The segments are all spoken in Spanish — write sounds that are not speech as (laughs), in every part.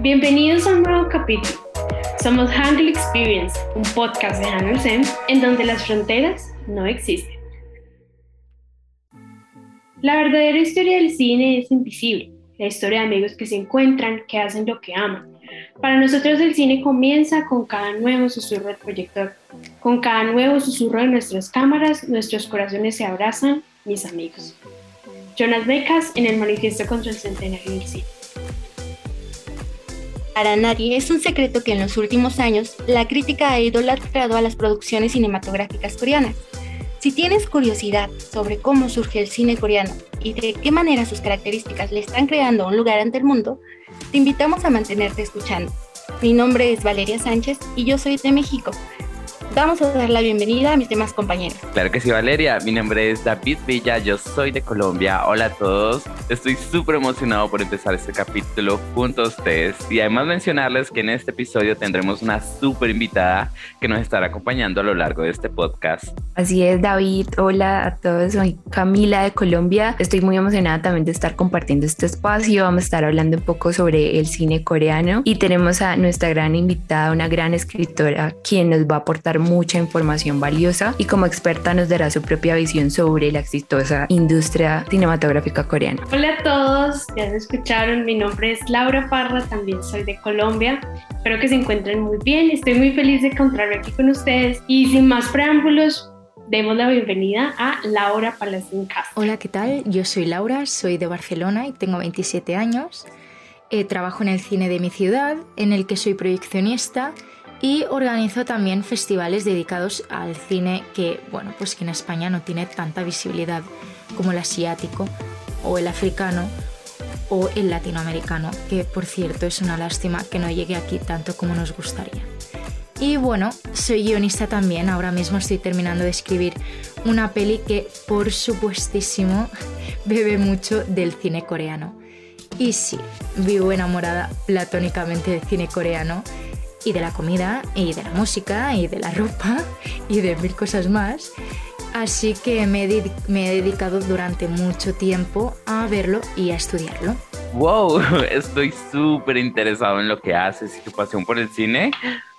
Bienvenidos a un nuevo capítulo. Somos Hangul Experience, un podcast de Sense en donde las fronteras no existen. La verdadera historia del cine es invisible, la historia de amigos que se encuentran, que hacen lo que aman. Para nosotros el cine comienza con cada nuevo susurro del proyector, con cada nuevo susurro de nuestras cámaras, nuestros corazones se abrazan, mis amigos. Jonas Becas en el Manifiesto contra el Centenario del Cine. Para nadie es un secreto que en los últimos años la crítica ha idolatrado a las producciones cinematográficas coreanas. Si tienes curiosidad sobre cómo surge el cine coreano y de qué manera sus características le están creando un lugar ante el mundo, te invitamos a mantenerte escuchando. Mi nombre es Valeria Sánchez y yo soy de México, Vamos a dar la bienvenida a mis demás compañeros. Claro que sí, Valeria. Mi nombre es David Villa, yo soy de Colombia. Hola a todos. Estoy súper emocionado por empezar este capítulo junto a ustedes y además mencionarles que en este episodio tendremos una súper invitada que nos estará acompañando a lo largo de este podcast. Así es, David. Hola a todos. Soy Camila de Colombia. Estoy muy emocionada también de estar compartiendo este espacio. Vamos a estar hablando un poco sobre el cine coreano y tenemos a nuestra gran invitada, una gran escritora, quien nos va a aportar mucha información valiosa y como experta nos dará su propia visión sobre la exitosa industria cinematográfica coreana. Hola a todos, ya se escucharon, mi nombre es Laura Parra, también soy de Colombia. Espero que se encuentren muy bien, estoy muy feliz de encontrarme aquí con ustedes y sin más preámbulos, demos la bienvenida a Laura Palacín Castro. Hola, ¿qué tal? Yo soy Laura, soy de Barcelona y tengo 27 años. Eh, trabajo en el cine de mi ciudad, en el que soy proyeccionista y organizo también festivales dedicados al cine que, bueno, pues que en España no tiene tanta visibilidad como el asiático o el africano o el latinoamericano, que por cierto es una lástima que no llegue aquí tanto como nos gustaría. Y bueno, soy guionista también, ahora mismo estoy terminando de escribir una peli que por supuestísimo (laughs) bebe mucho del cine coreano. Y sí, vivo enamorada platónicamente del cine coreano y de la comida y de la música y de la ropa y de mil cosas más. Así que me he, dedicado durante mucho tiempo a verlo y a estudiarlo. ¡Wow! (laughs) Estoy súper interesado en lo que haces y tu pasión por el cine.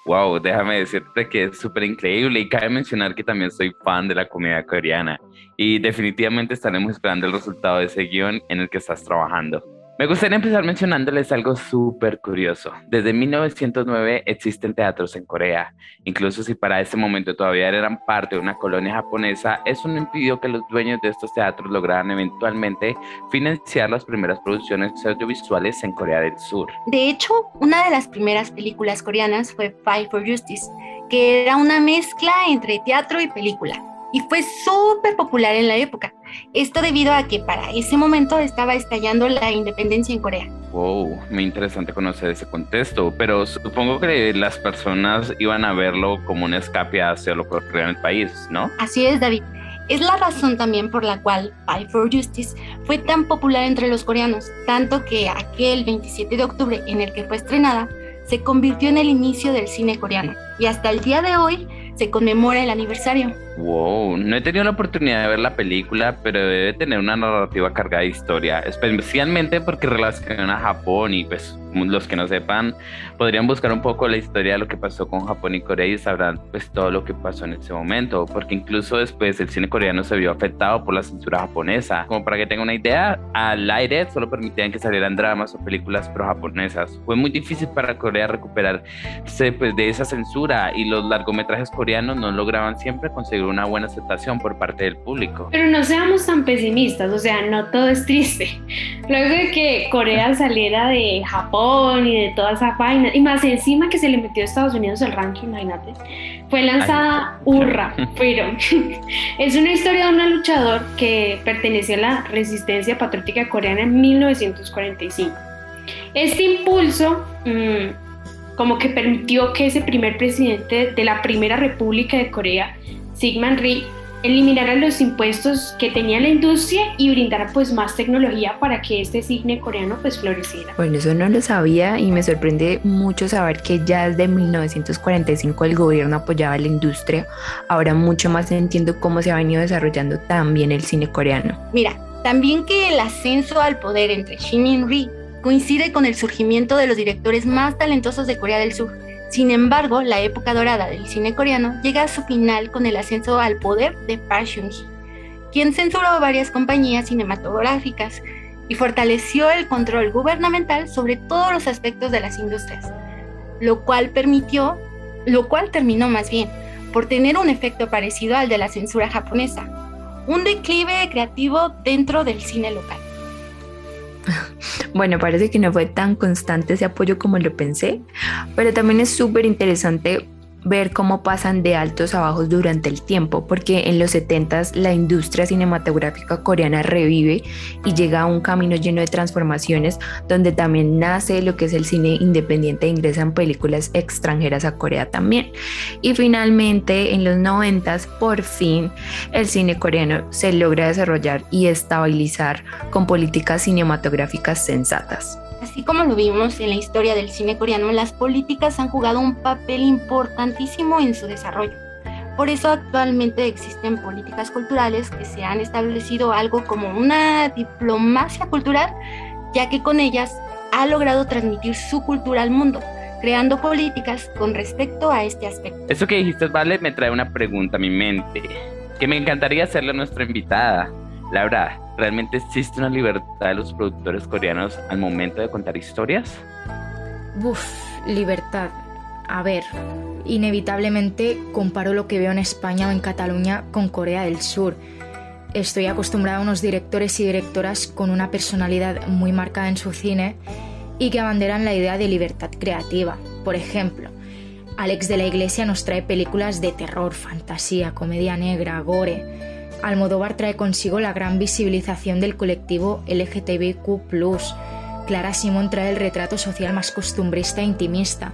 ¡Wow! Déjame decirte que es súper increíble y cabe mencionar que también soy fan de la comida coreana y definitivamente estaremos esperando el resultado de ese guion en el que estás trabajando. Me gustaría empezar mencionándoles algo súper curioso. Desde 1909 existen teatros en Corea. Incluso si para ese momento todavía eran parte de una colonia japonesa, eso no impidió que los dueños de estos teatros lograran eventualmente financiar las primeras producciones audiovisuales en Corea del Sur. De hecho, una de las primeras películas coreanas fue Fight for Justice, que era una mezcla entre teatro y película y fue súper popular en la época. Esto debido a que para ese momento estaba estallando la independencia en Corea. Wow, muy interesante conocer ese contexto, pero supongo que las personas iban a verlo como un escape hacia lo que ocurría en el país, ¿no? Así es, David. Es la razón también por la cual Fight for Justice fue tan popular entre los coreanos, tanto que aquel 27 de octubre en el que fue estrenada se convirtió en el inicio del cine coreano y hasta el día de hoy se conmemora el aniversario. Wow, no he tenido la oportunidad de ver la película, pero debe tener una narrativa cargada de historia, especialmente porque relaciona a Japón y pues los que no sepan podrían buscar un poco la historia de lo que pasó con Japón y Corea y sabrán pues todo lo que pasó en ese momento, porque incluso después el cine coreano se vio afectado por la censura japonesa. Como para que tengan una idea, al aire solo permitían que salieran dramas o películas pro japonesas. Fue muy difícil para Corea recuperarse pues de esa censura y los largometrajes coreanos no lograban siempre conseguir una buena aceptación por parte del público. Pero no seamos tan pesimistas, o sea, no todo es triste. (laughs) Luego de que Corea saliera de Japón y de toda esa vaina, y más encima que se le metió a Estados Unidos el ranking, imagínate, fue lanzada Urra, pero (laughs) (laughs) es una historia de un luchador que perteneció a la resistencia patriótica coreana en 1945. Este impulso mmm, como que permitió que ese primer presidente de la primera república de Corea Sigmund Rhee eliminara los impuestos que tenía la industria y brindara pues más tecnología para que este cine coreano pues floreciera. Bueno, eso no lo sabía y me sorprende mucho saber que ya desde 1945 el gobierno apoyaba la industria. Ahora mucho más entiendo cómo se ha venido desarrollando también el cine coreano. Mira, También que el ascenso al poder entre Shin Min-ri coincide con el surgimiento de los directores más talentosos de Corea del Sur. Sin embargo, la época dorada del cine coreano llega a su final con el ascenso al poder de Park Chung-hee, quien censuró varias compañías cinematográficas y fortaleció el control gubernamental sobre todos los aspectos de las industrias, lo cual permitió, lo cual terminó más bien por tener un efecto parecido al de la censura japonesa, un declive creativo dentro del cine local. (laughs) Bueno, parece que no fue tan constante ese apoyo como lo pensé, pero también es súper interesante ver cómo pasan de altos a bajos durante el tiempo, porque en los 70 la industria cinematográfica coreana revive y llega a un camino lleno de transformaciones donde también nace lo que es el cine independiente e ingresan películas extranjeras a Corea también. Y finalmente en los 90 por fin el cine coreano se logra desarrollar y estabilizar con políticas cinematográficas sensatas. Así como lo vimos en la historia del cine coreano, las políticas han jugado un papel importantísimo en su desarrollo. Por eso actualmente existen políticas culturales que se han establecido algo como una diplomacia cultural, ya que con ellas ha logrado transmitir su cultura al mundo, creando políticas con respecto a este aspecto. Eso que dijiste, Vale, me trae una pregunta a mi mente, que me encantaría hacerle a nuestra invitada. Laura, ¿realmente existe una libertad de los productores coreanos al momento de contar historias? Uf, libertad. A ver, inevitablemente comparo lo que veo en España o en Cataluña con Corea del Sur. Estoy acostumbrada a unos directores y directoras con una personalidad muy marcada en su cine y que abanderan la idea de libertad creativa. Por ejemplo, Alex de la Iglesia nos trae películas de terror, fantasía, comedia negra, gore Almodóvar trae consigo la gran visibilización del colectivo LGTBQ. Clara Simón trae el retrato social más costumbrista e intimista.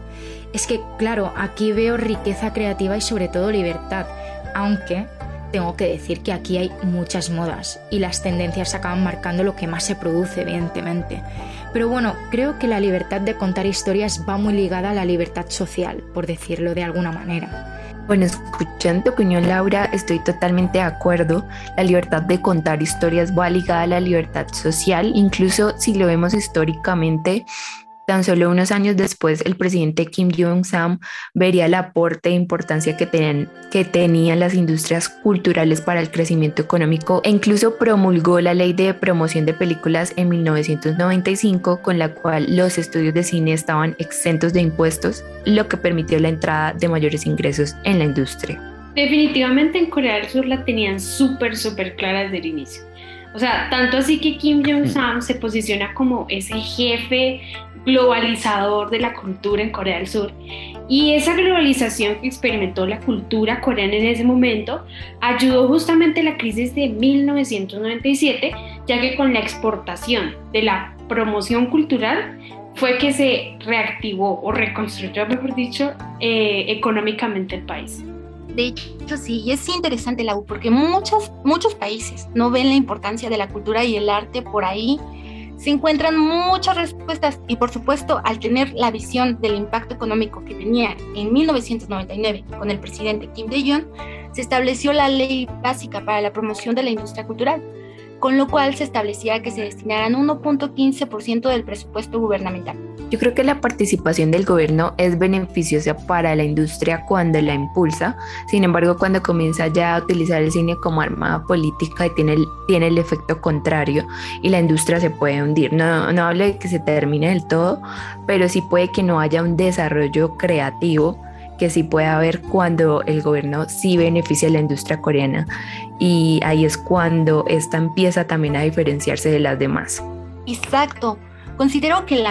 Es que, claro, aquí veo riqueza creativa y sobre todo libertad, aunque tengo que decir que aquí hay muchas modas y las tendencias acaban marcando lo que más se produce, evidentemente. Pero bueno, creo que la libertad de contar historias va muy ligada a la libertad social, por decirlo de alguna manera. Bueno, escuchando tu opinión, Laura, estoy totalmente de acuerdo. La libertad de contar historias va ligada a la libertad social, incluso si lo vemos históricamente. Tan solo unos años después, el presidente Kim Jong-sam vería el aporte e importancia que, tenían, las industrias culturales para el crecimiento económico e incluso promulgó la ley de promoción de películas en 1995, con la cual los estudios de cine estaban exentos de impuestos, lo que permitió la entrada de mayores ingresos en la industria. Definitivamente en Corea del Sur la tenían súper, súper clara desde el inicio. O sea, tanto así que Kim Jong-un se posiciona como ese jefe globalizador de la cultura en Corea del Sur. Y esa globalización que experimentó la cultura coreana en ese momento ayudó justamente a la crisis de 1997, ya que con la exportación de la promoción cultural fue que se reactivó o reconstruyó, mejor dicho, eh, económicamente el país. De hecho, sí, y es interesante, Lau, porque muchos, muchos países no ven la importancia de la cultura y el arte por ahí. Se encuentran muchas respuestas y por supuesto al tener la visión del impacto económico que tenía en 1999 con el presidente Kim Dae-jung, se estableció la ley básica para la promoción de la industria cultural, con lo cual se establecía que se destinaran 1.15% del presupuesto gubernamental. Yo creo que la participación del gobierno es beneficiosa para la industria cuando la impulsa, sin embargo cuando comienza ya a utilizar el cine como arma política tiene el, tiene el efecto contrario y la industria se puede hundir. No, no hablo de que se termine del todo, pero sí puede que no haya un desarrollo creativo que sí puede haber cuando el gobierno sí beneficia a la industria coreana y ahí es cuando esta empieza también a diferenciarse de las demás. Exacto. Considero que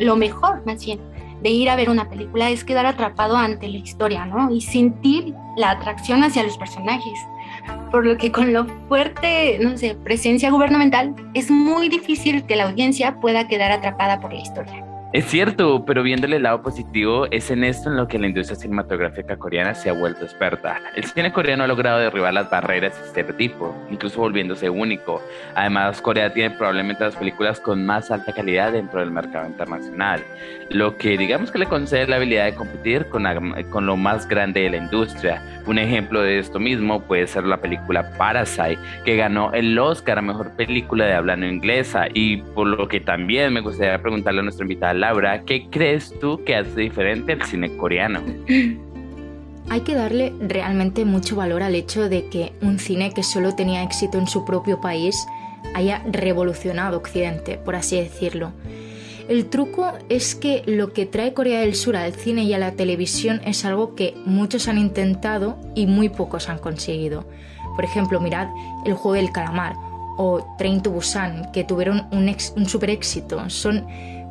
lo mejor, más bien, de ir a ver una película es quedar atrapado ante la historia, ¿no? Y sentir la atracción hacia los personajes. Por lo que con lo fuerte, no sé, presencia gubernamental, es muy difícil que la audiencia pueda quedar atrapada por la historia. Es cierto, pero viéndole el lado positivo, es en esto en lo que la industria cinematográfica coreana se ha vuelto experta. El cine coreano ha logrado derribar las barreras y estereotipos, incluso volviéndose único. Además, Corea tiene probablemente las películas con más alta calidad dentro del mercado internacional, lo que digamos que le concede la habilidad de competir con, con lo más grande de la industria. Un ejemplo de esto mismo puede ser la película Parasite, que ganó el Oscar a Mejor Película de habla no inglesa, y por lo que también me gustaría preguntarle a nuestra invitada ¿qué crees tú que hace diferente al cine coreano? (clears throat) Hay que darle realmente mucho valor al hecho de que un cine que solo tenía éxito en su propio país haya revolucionado Occidente, por así decirlo. El truco es que lo que trae Corea del Sur al cine y a la televisión es algo que muchos han intentado y muy pocos han conseguido. Por ejemplo, mirad El juego del calamar o Train to Busan, que tuvieron un, un super éxito. Son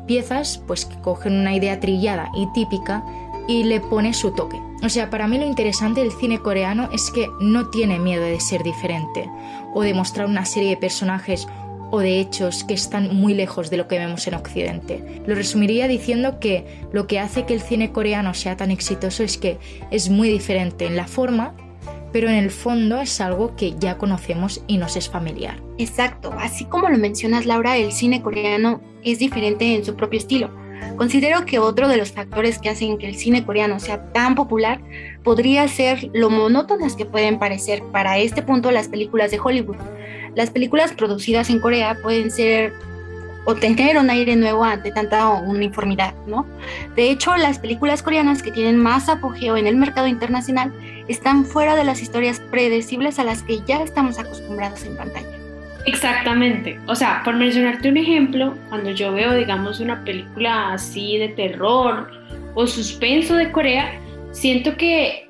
piezas pues que cogen una idea trillada y típica y le pone su toque. O sea, para mí lo interesante del cine coreano es que no tiene miedo de ser diferente o de mostrar una serie de personajes o de hechos que están muy lejos de lo que vemos en Occidente. Lo resumiría diciendo que lo que hace que el cine coreano sea tan exitoso es que es muy diferente en la forma, pero en el fondo es algo que ya conocemos y nos es familiar. Exacto, así como lo mencionas Laura, el cine coreano es diferente en su propio estilo. Considero que otro de los factores que hacen que el cine coreano sea tan popular podría ser lo monótonas que pueden parecer para este punto las películas de Hollywood. Las películas producidas en Corea pueden ser o tener un aire nuevo ante tanta uniformidad, ¿no? De hecho, las películas coreanas que tienen más apogeo en el mercado internacional están fuera de las historias predecibles a las que ya estamos acostumbrados en pantalla. Exactamente. O sea, por mencionarte un ejemplo, cuando yo veo, digamos, una película así de terror o suspenso de Corea, siento que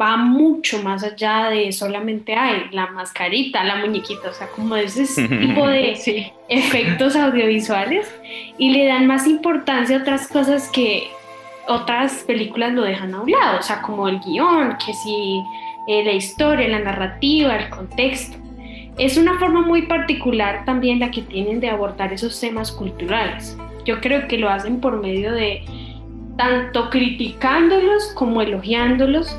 va mucho más allá de solamente hay la mascarita, la muñequita, o sea, como ese (laughs) tipo de efectos audiovisuales y le dan más importancia a otras cosas que otras películas lo dejan a un lado, o sea, como el guion, que si eh, la historia, la narrativa, el contexto. Es una forma muy particular también la que tienen de abordar esos temas culturales. Yo creo que lo hacen por medio de tanto criticándolos como elogiándolos,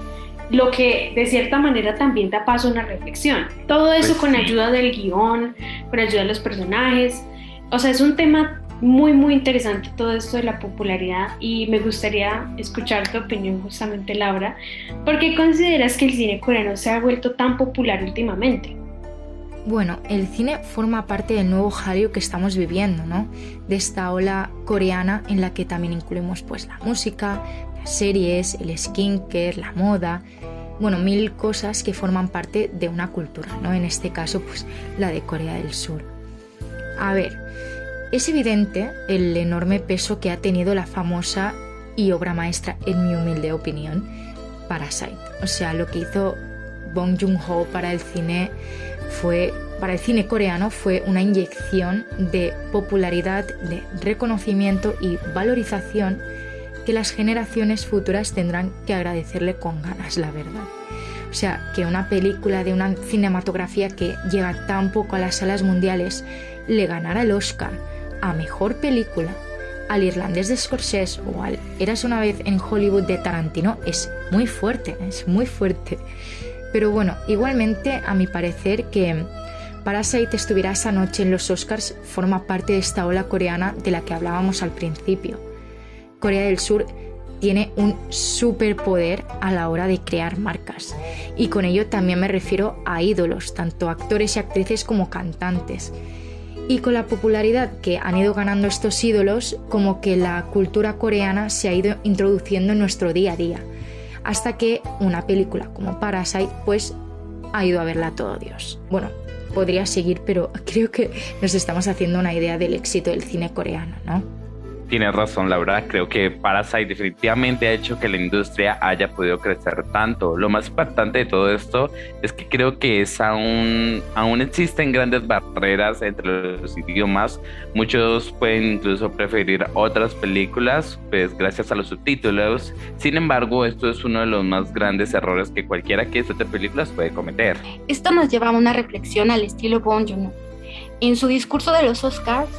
lo que de cierta manera también da paso a una reflexión. Todo eso pues con ayuda del guion, con ayuda de los personajes. O sea, es un tema muy, muy interesante todo esto de la popularidad y me gustaría escuchar tu opinión justamente, Laura. ¿Por qué consideras que el cine coreano se ha vuelto tan popular últimamente? Bueno, el cine forma parte del nuevo Hallyu que estamos viviendo, ¿no? De esta ola coreana en la que también incluimos pues la música, las series, el skincare, la moda, bueno, mil cosas que forman parte de una cultura, ¿no? En este caso, pues la de Corea del Sur. A ver, es evidente el enorme peso que ha tenido la famosa y obra maestra, en mi humilde opinión, Parasite. O sea, lo que hizo Bong Joon-ho para el cine fue para el cine coreano fue una inyección de popularidad, de reconocimiento y valorización que las generaciones futuras tendrán que agradecerle con ganas, la verdad. O sea, que una película de una cinematografía que llega tan poco a las salas mundiales le ganara el Oscar a mejor película al irlandés de Scorsese o al Eras una vez en Hollywood de Tarantino es muy fuerte, es muy fuerte. Pero bueno, igualmente a mi parecer que Parasite estuviera esa noche en los Oscars forma parte de esta ola coreana de la que hablábamos al principio. Corea del Sur tiene un superpoder a la hora de crear marcas. Y con ello también me refiero a ídolos, tanto actores y actrices como cantantes. Y con la popularidad que han ido ganando estos ídolos, como que la cultura coreana se ha ido introduciendo en nuestro día a día hasta que una película como Parasite pues ha ido a verla todo Dios. Bueno, podría seguir, pero (laughs) creo que nos estamos haciendo una idea del éxito del cine coreano, ¿no? Tienes razón, Laura. Creo que Parasite definitivamente ha hecho que la industria haya podido crecer tanto. Lo más importante de todo esto es que creo que es aún, aún existen grandes barreras entre los idiomas. Muchos pueden incluso preferir otras películas, pues gracias a los subtítulos. Sin embargo, esto es uno de los más grandes errores que cualquiera que disfrute películas puede cometer. Esto nos lleva a una reflexión al estilo Bon joon En su discurso de los Oscars,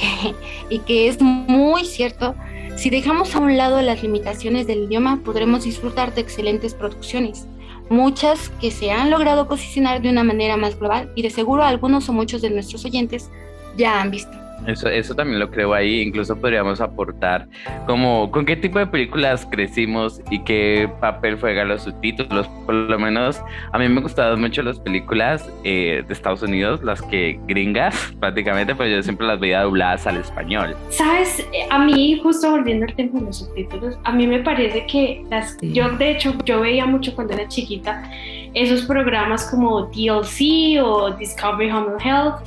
(laughs) y que es muy cierto, Si dejamos a un lado las limitaciones del idioma, podremos disfrutar de excelentes producciones, muchas que se han logrado posicionar de una manera más global y de seguro algunos o muchos de nuestros oyentes ya han visto. Eso, eso también lo creo ahí. Incluso podríamos aportar como con qué tipo de películas crecimos y qué papel juegan los subtítulos. Por lo menos a mí me gustaban mucho las películas eh, de Estados Unidos, las que gringas (laughs) prácticamente, pero yo siempre las veía dobladas al español. Sabes, a mí justo volviendo al tema de los subtítulos, a mí me parece que las, yo de hecho yo veía mucho cuando era chiquita esos programas como TLC o Discovery Home Health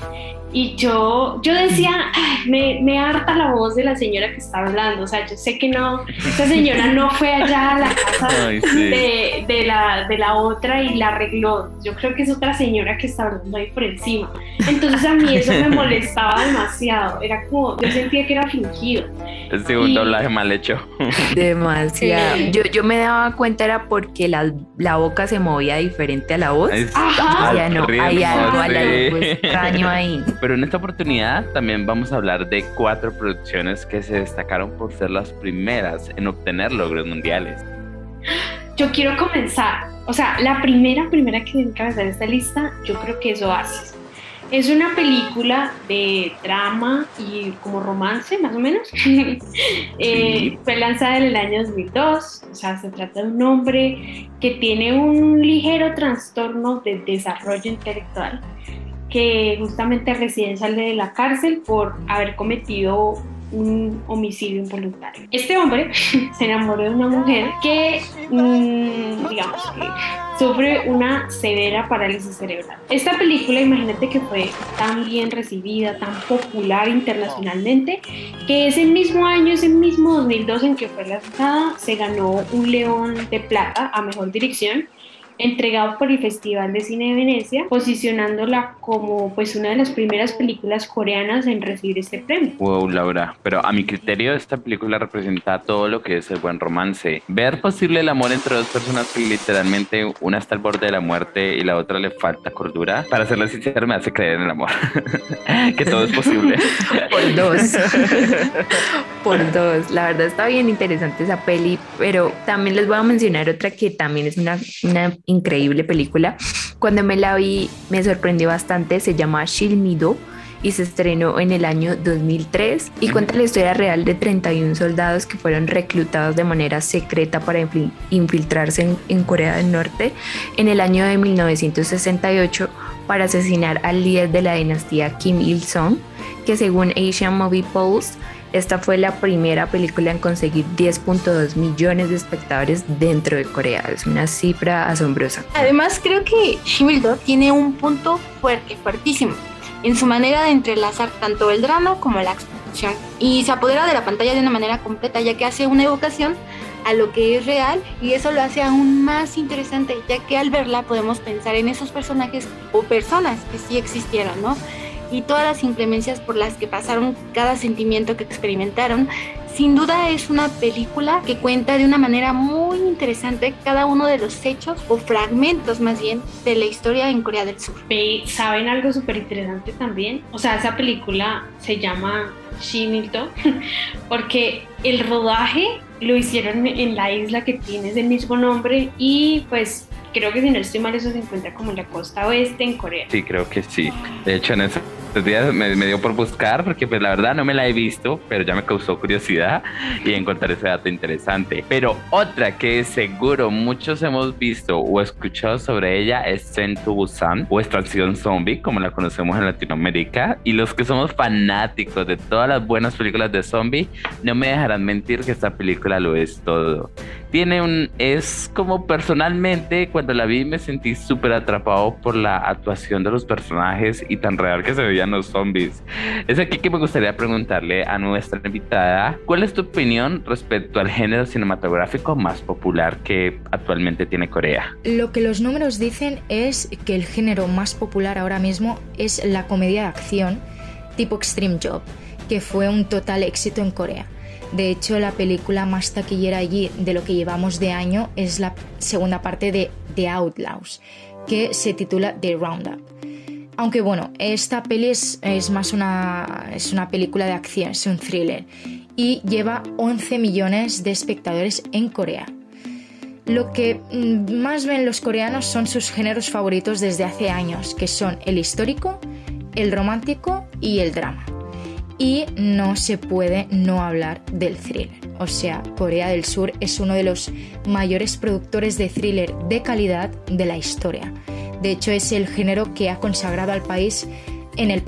y yo, yo decía, me, me, harta la voz de la señora que está hablando. O sea, yo sé que no, esta señora no fue allá a la casa (laughs) de, de, la, de la otra y la arregló. Yo creo que es otra señora que está hablando ahí por encima. Entonces a mí eso me molestaba demasiado. Era como, yo sentía que era fingido. Es un doblaje mal hecho. (laughs) Demasiado. Yo, yo me daba cuenta era porque la, la boca se movía diferente a la voz. Ajá. no, hay algo extraño ahí. Pero en esta oportunidad también vamos a hablar de cuatro producciones que se destacaron por ser las primeras en obtener logros mundiales. Yo quiero comenzar, o sea, la primera, primera que encabezar esta lista, yo creo que es Oasis. Es una película de drama y como romance, más o menos. (laughs) eh, fue lanzada en el año 2002. O sea, se trata de un hombre que tiene un ligero trastorno de desarrollo intelectual que justamente recién sale de la cárcel por haber cometido un homicidio involuntario. Este hombre (laughs) se enamoró de una mujer que, mm, digamos, sufre una severa parálisis cerebral. Esta película, imagínate que fue tan bien recibida, tan popular internacionalmente, que ese mismo año, ese mismo 2002 en que fue lanzada, se ganó un León de Plata a Mejor Dirección entregado por el Festival de Cine de Venecia, posicionándola como pues una de las primeras películas coreanas en recibir este premio. Wow, Laura, pero a mi criterio esta película representa todo lo que es el buen romance. Ver posible el amor entre dos personas que literalmente una está al borde de la muerte y la otra le falta cordura, para serlo sincero me hace creer en el amor, (laughs) que todo es posible. (laughs) por dos. (laughs) por dos. La verdad está bien interesante esa peli, pero también les voy a mencionar otra que también es una, una increíble película. Cuando me la vi me sorprendió bastante, se llama Shilmido y se estrenó en el año 2003 y cuenta la historia real de 31 soldados que fueron reclutados de manera secreta para infiltrarse en, Corea del Norte en el año de 1968 para asesinar al líder de la dinastía Kim Il-sung, que según Asian Movie Polls esta fue la primera película en conseguir 10.2 millones de espectadores dentro de Corea. Es una cifra asombrosa. Además, creo que Shimildo tiene un punto fuerte, fuertísimo, en su manera de entrelazar tanto el drama como la exposición. Y se apodera de la pantalla de una manera completa, ya que hace una evocación a lo que es real y eso lo hace aún más interesante, ya que al verla podemos pensar en esos personajes o personas que sí existieron, ¿no? Y todas las inclemencias por las que pasaron, cada sentimiento que experimentaron. Sin duda es una película que cuenta de una manera muy interesante cada uno de los hechos o fragmentos más bien de la historia en Corea del Sur. ¿Saben algo súper interesante también? O sea, esa película se llama Shinilto (laughs) porque el rodaje lo hicieron en la isla que tiene ese mismo nombre y pues creo que si no estoy mal eso se encuentra como en la costa oeste en Corea. Sí, creo que sí. De hecho, en estos días me, dio por buscar porque pues la verdad no me la he visto, pero ya me causó curiosidad y encontrar ese dato interesante. Pero otra que seguro muchos hemos visto o escuchado sobre ella es to Busan o Extracción Zombie, como la conocemos en Latinoamérica. Y los que somos fanáticos de todas las buenas películas de zombie, no me dejarán mentir que esta película lo es todo. Tiene un, es como personalmente cuando la vi me sentí súper atrapado por la actuación de los personajes y tan real que se veía los zombies. Es aquí que me gustaría preguntarle a nuestra invitada, ¿cuál es tu opinión respecto al género cinematográfico más popular que actualmente tiene Corea? Lo que los números dicen es que el género más popular ahora mismo es la comedia de acción tipo Extreme Job, que fue un total éxito en Corea. De hecho, la película más taquillera allí de lo que llevamos de año es la segunda parte de The Outlaws, que se titula The Roundup. Aunque bueno, esta peli es, más una, es una película de acción, es un thriller y lleva 11 millones de espectadores en Corea. Lo que mm, más ven los coreanos son sus géneros favoritos desde hace años, que son el histórico, el romántico y el drama. Y no se puede no hablar del thriller. O sea, Corea del Sur es uno de los mayores productores de thriller de calidad de la historia. De hecho, es el género que ha consagrado al país en el,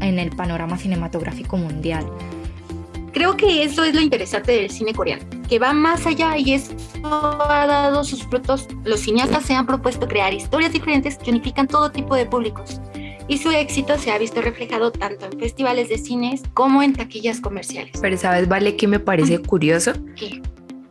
en el panorama cinematográfico mundial. Creo que eso es lo interesante del cine coreano, que va más allá y eso ha dado sus frutos. Los cineastas se han propuesto crear historias diferentes que unifican todo tipo de públicos y su éxito se ha visto reflejado tanto en festivales de cines como en taquillas comerciales. Pero sabes, Vale, que me parece curioso. ¿Qué?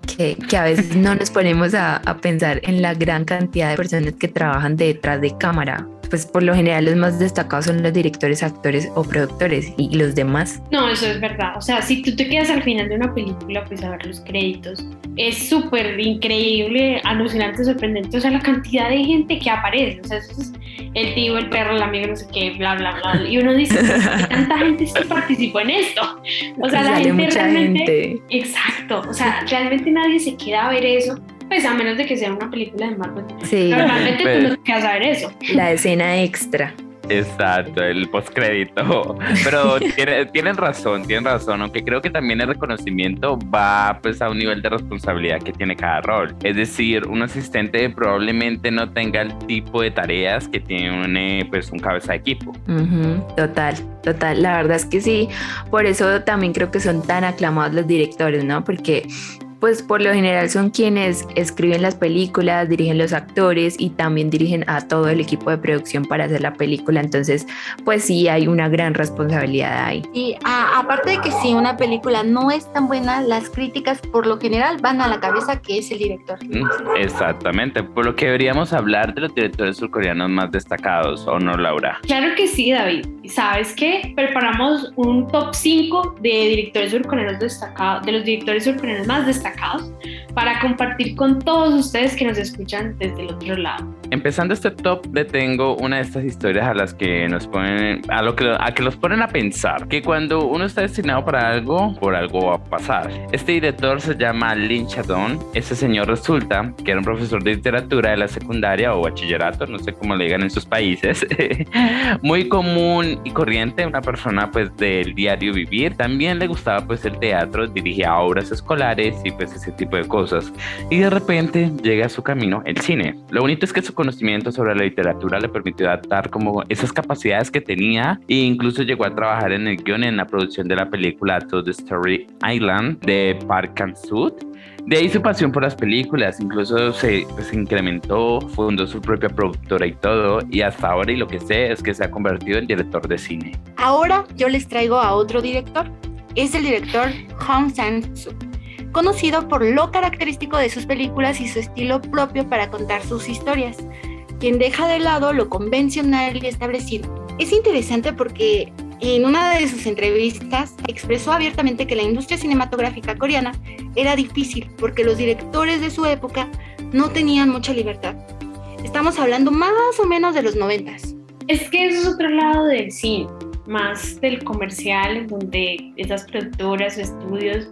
Que, que, a veces no nos ponemos a, a pensar en la gran cantidad de personas que trabajan detrás de cámara pues por lo general los más destacados son los directores, actores o productores y los demás. No, eso es verdad. O sea, si tú te quedas al final de una película, pues a ver los créditos, es súper increíble, alucinante, sorprendente. O sea, la cantidad de gente que aparece. O sea, eso es el tío, el perro, el amigo, no sé qué, bla, bla, bla. Y uno dice, ¿qué tanta gente sí participó en esto? O sea, la gente realmente... Exacto. O sea, realmente nadie se queda a ver eso pues a menos de que sea una película de Marvel. Sí. Normalmente tú no te quedas a ver eso. La escena extra. Exacto, el postcrédito. (laughs) Pero tienen razón, tienen razón, aunque creo que también el reconocimiento va pues a un nivel de responsabilidad que tiene cada rol. Es decir, un asistente probablemente no tenga el tipo de tareas que tiene pues un cabeza de equipo. Total, total. La verdad es que sí. Por eso también creo que son tan aclamados los directores, ¿no? Porque pues por lo general son quienes escriben las películas, dirigen los actores y también dirigen a todo el equipo de producción para hacer la película. Entonces, pues sí, hay una gran responsabilidad ahí. Y aparte de que si una película no es tan buena, las críticas por lo general van a la cabeza que es el director. Mm, exactamente, por lo que deberíamos hablar de los directores surcoreanos más destacados, ¿o no, Laura? Claro que sí, David. ¿Sabes qué? Preparamos un top 5 de directores surcoreanos destacados, de los directores surcoreanos más destacados para compartir con todos ustedes que nos escuchan desde el otro lado. Empezando este top, le tengo una de estas historias a las que nos ponen, a lo que, a que los ponen a pensar, que cuando uno está destinado para algo, por algo va a pasar. Este director se llama Lin Chadon. Ese señor resulta que era un profesor de literatura de la secundaria o bachillerato, no sé cómo le digan en sus países. (laughs) Muy común y corriente, una persona pues del diario vivir. También le gustaba pues el teatro, dirigía obras escolares y pues ese tipo de cosas. Y de repente llega a su camino el cine. Lo bonito es que su conocimiento sobre la literatura le permitió adaptar como esas capacidades que tenía e incluso llegó a trabajar en el guion en la producción de la película To the Story Island de Park Chan-suk. De ahí su pasión por las películas, incluso se, se, incrementó, fundó su propia productora y todo, y hasta ahora y lo que sé es que se ha convertido en director de cine. Ahora yo les traigo a otro director, es el director Hong Sang-suk conocido por lo característico de sus películas y su estilo propio para contar sus historias, quien deja de lado lo convencional y establecido. Es interesante porque en una de sus entrevistas expresó abiertamente que la industria cinematográfica coreana era difícil porque los directores de su época no tenían mucha libertad. Estamos hablando más o menos de los noventas. Es que eso es otro lado del cine más del comercial, donde esas productoras o estudios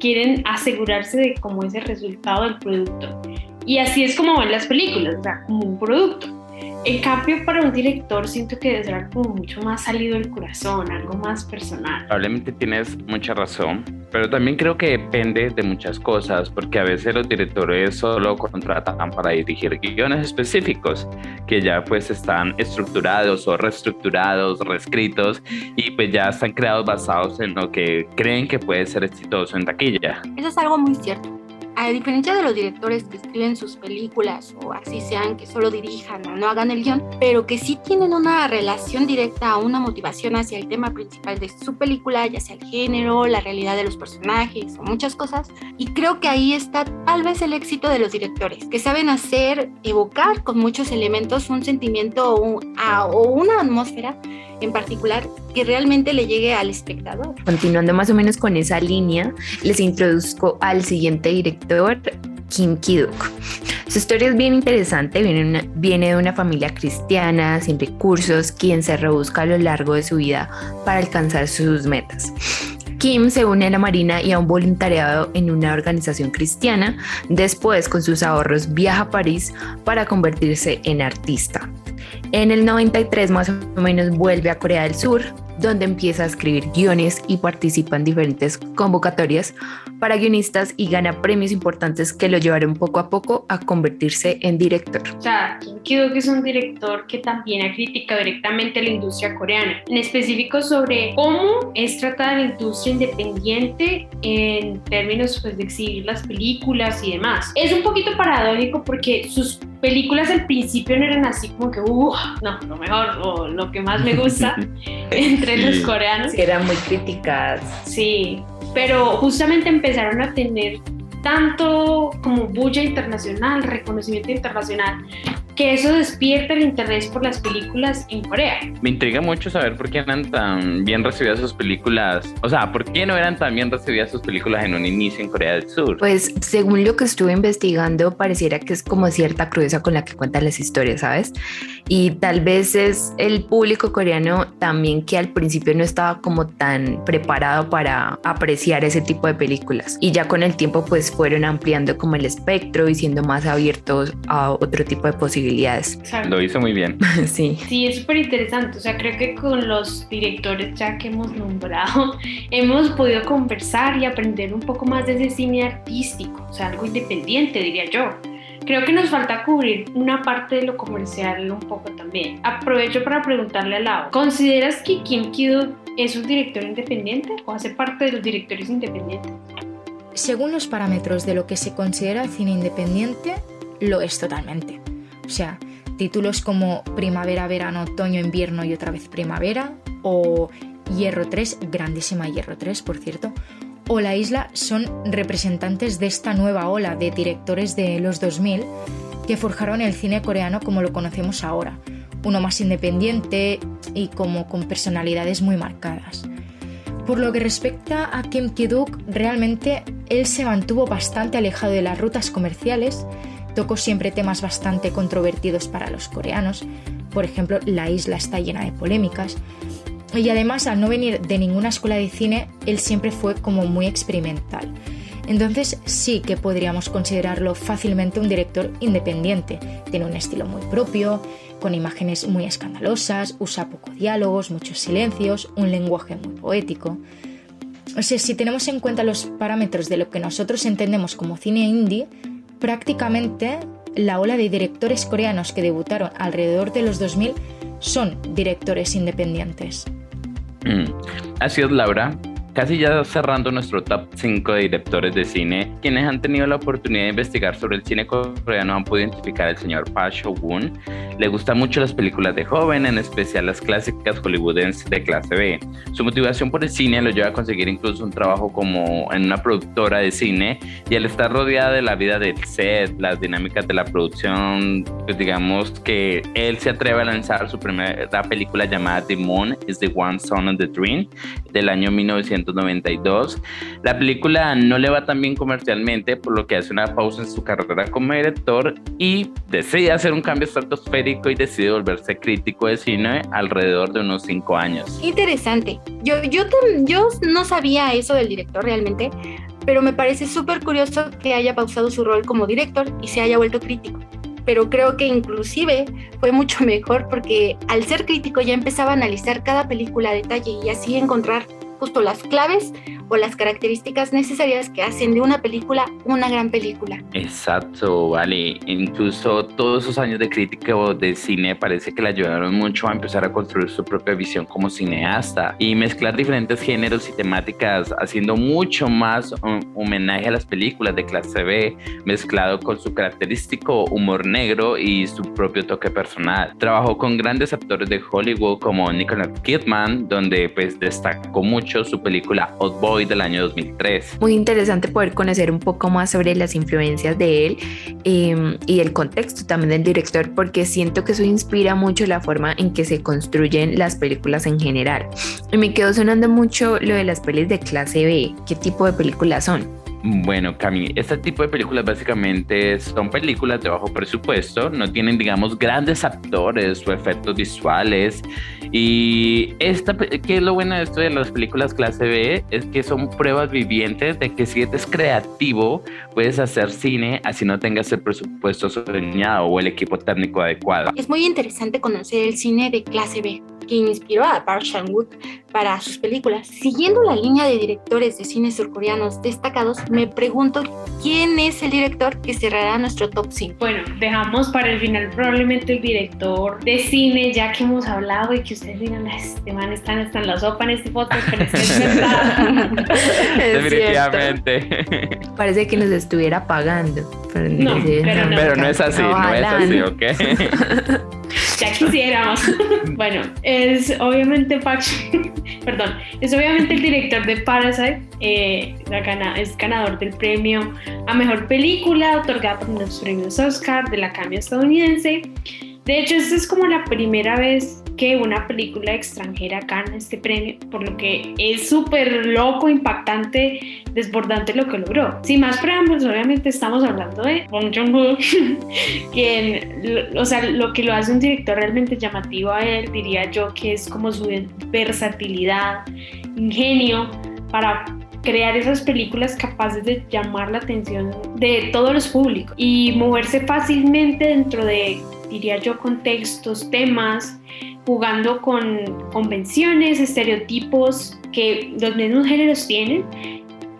quieren asegurarse de cómo es el resultado del producto. Y así es como ven las películas, o sea, como un producto. En cambio, para un director siento que debe ser algo mucho más salido del corazón, algo más personal. Probablemente tienes mucha razón, pero también creo que depende de muchas cosas, porque a veces los directores solo contratan para dirigir guiones específicos, que ya pues están estructurados o reestructurados, reescritos, y pues ya están creados basados en lo que creen que puede ser exitoso en taquilla. Eso es algo muy cierto a diferencia de los directores que escriben sus películas o así sean que solo dirijan o no hagan el guion, pero que sí tienen una relación directa o una motivación hacia el tema principal de su película, ya sea el género, la realidad de los personajes o muchas cosas. Y creo que ahí está tal vez el éxito de los directores, que saben hacer, evocar con muchos elementos un sentimiento o, o una atmósfera en particular que realmente le llegue al espectador. Continuando más o menos con esa línea, les introduzco al siguiente director Kim Ki-duk. Su historia es bien interesante, viene, viene de una familia cristiana, sin recursos, quien se rebusca a lo largo de su vida para alcanzar sus metas. Kim se une a la Marina y a un voluntariado en una organización cristiana. Después, con sus ahorros, viaja a París para convertirse en artista. En el 93 más o menos vuelve a Corea del Sur, donde empieza a escribir guiones y participa en diferentes convocatorias para guionistas y gana premios importantes que lo llevaron poco a poco a convertirse en director. O sea, Kim ki es un director que también ha criticado directamente la industria coreana, en específico sobre cómo es tratada la industria independiente en términos pues, de exhibir las películas y demás. Es un poquito paradójico porque sus películas al principio no eran así como que, uh, no, lo mejor o lo que más me gusta (laughs) entre los coreanos. eran muy criticadas. Sí, pero justamente empezaron a tener tanto como bulla internacional, reconocimiento internacional, que eso despierta el interés por las películas en Corea. Me intriga mucho saber por qué eran tan bien recibidas sus películas, o sea, por qué no eran tan bien recibidas sus películas en un inicio en Corea del Sur. Pues según lo que estuve investigando, pareciera que es como cierta crudeza con la que cuentan las historias, ¿sabes? Y tal vez es el público coreano también que al principio no estaba como tan preparado para apreciar ese tipo de películas. Y ya con el tiempo pues fueron ampliando como el espectro y siendo más abiertos a otro tipo de posibilidades lo hizo muy bien. (laughs) sí. Sí, es súper interesante. O sea, creo que con los directores ya que hemos nombrado, (laughs) hemos podido conversar y aprender un poco más de ese cine artístico, o sea, algo independiente, diría yo. Creo que nos falta cubrir una parte de lo comercial un poco también. Aprovecho para preguntarle a Lau, ¿consideras que Kim Ki-duk es un director independiente o hace parte de los directores independientes? Según los parámetros de lo que se considera cine independiente, lo es totalmente. O sea, títulos como Primavera, Verano, Otoño, Invierno y otra vez Primavera, o Hierro 3, grandísima Hierro 3, por cierto, o La Isla son representantes de esta nueva ola de directores de los 2000 que forjaron el cine coreano como lo conocemos ahora, uno más independiente y como con personalidades muy marcadas. Por lo que respecta a Kim Ki-duk, realmente él se mantuvo bastante alejado de las rutas comerciales Tocó siempre temas bastante controvertidos para los coreanos, por ejemplo, la isla está llena de polémicas, y además al no venir de ninguna escuela de cine, él siempre fue como muy experimental. Entonces sí que podríamos considerarlo fácilmente un director independiente. Tiene un estilo muy propio, con imágenes muy escandalosas, usa pocos diálogos, muchos silencios, un lenguaje muy poético. O sea, si tenemos en cuenta los parámetros de lo que nosotros entendemos como cine indie, prácticamente la ola de directores coreanos que debutaron alrededor de los 2000 son directores independientes. Mm. Así es, Laura. Casi ya cerrando nuestro top 5 de directores de cine, quienes han tenido la oportunidad de investigar sobre el cine coreano han podido identificar al señor Park Shogun. Le gustan mucho las películas de joven, en especial las clásicas hollywoodenses de clase B. Su motivación por el cine lo lleva a conseguir incluso un trabajo como en una productora de cine y al estar rodeada de la vida del set, las dinámicas de la producción, pues digamos que él se atreve a lanzar su primera película llamada The Moon is the One Son of the Dream del año 1900 1992. La película no le va tan bien comercialmente, por lo que hace una pausa en su carrera como director y decide hacer un cambio estratosférico y decide volverse crítico de cine alrededor de unos cinco años. Interesante. Yo, yo, yo no sabía eso del director realmente, pero me parece súper curioso que haya pausado su rol como director y se haya vuelto crítico pero creo que inclusive fue mucho mejor porque al ser crítico ya empezaba a analizar cada película a detalle y así encontrar justo las claves o las características necesarias que hacen de una película una gran película. Exacto, vale. Incluso todos esos años de crítica o de cine parece que le ayudaron mucho a empezar a construir su propia visión como cineasta y mezclar diferentes géneros y temáticas, haciendo mucho más homenaje a las películas de clase B, mezclado con su característico humor negro y su propio toque personal. Trabajó con grandes actores de Hollywood como Nicolas Kidman, donde pues destacó mucho su película Old Boy del año 2003. Muy interesante poder conocer un poco más sobre las influencias de él em, y el contexto también del director, porque siento que eso inspira mucho la forma en que se construyen las películas en general. Y me quedó sonando mucho lo de las pelis de clase B. ¿Qué tipo de películas son? Bueno, Cami, este tipo de películas básicamente son películas de bajo presupuesto, no tienen, digamos, grandes actores o efectos visuales. Y esta, ¿qué es lo bueno de esto de las películas clase B? Es que son pruebas vivientes de que si eres creativo, puedes hacer cine así no tengas el presupuesto soñado o el equipo técnico adecuado. Es muy interesante conocer el cine de clase B que inspiró a Park Chan-wook para sus películas. Siguiendo la línea de directores de cine surcoreanos destacados, me pregunto quién es el director que cerrará nuestro top 5. Bueno, dejamos para el final probablemente el director de cine, ya que hemos hablado y que ustedes digan, este man está, en la sopa en este podcast, pero es (laughs) Definitivamente. Parece que nos estuviera pagando. Pero no, pero no, es así, no es así, ¿ok? ya quisiéramos. (laughs) bueno, es obviamente Park perdón, es obviamente el director de Parasite, eh, es ganador del premio a Mejor Película, otorgado por los premios Oscar de la Academia Estadounidense. De hecho, esta es como la primera vez que una película extranjera gana este premio, por lo que es súper loco, impactante, desbordante lo que logró. Sin más preámbulos, obviamente estamos hablando de Bong Joon-ho, (laughs) quien, o sea, lo que lo hace un director realmente llamativo a él, diría yo que es como su versatilidad, ingenio para crear esas películas capaces de llamar la atención de todos los públicos y moverse fácilmente dentro de diría yo, contextos, temas, jugando con convenciones, estereotipos que los mismos géneros tienen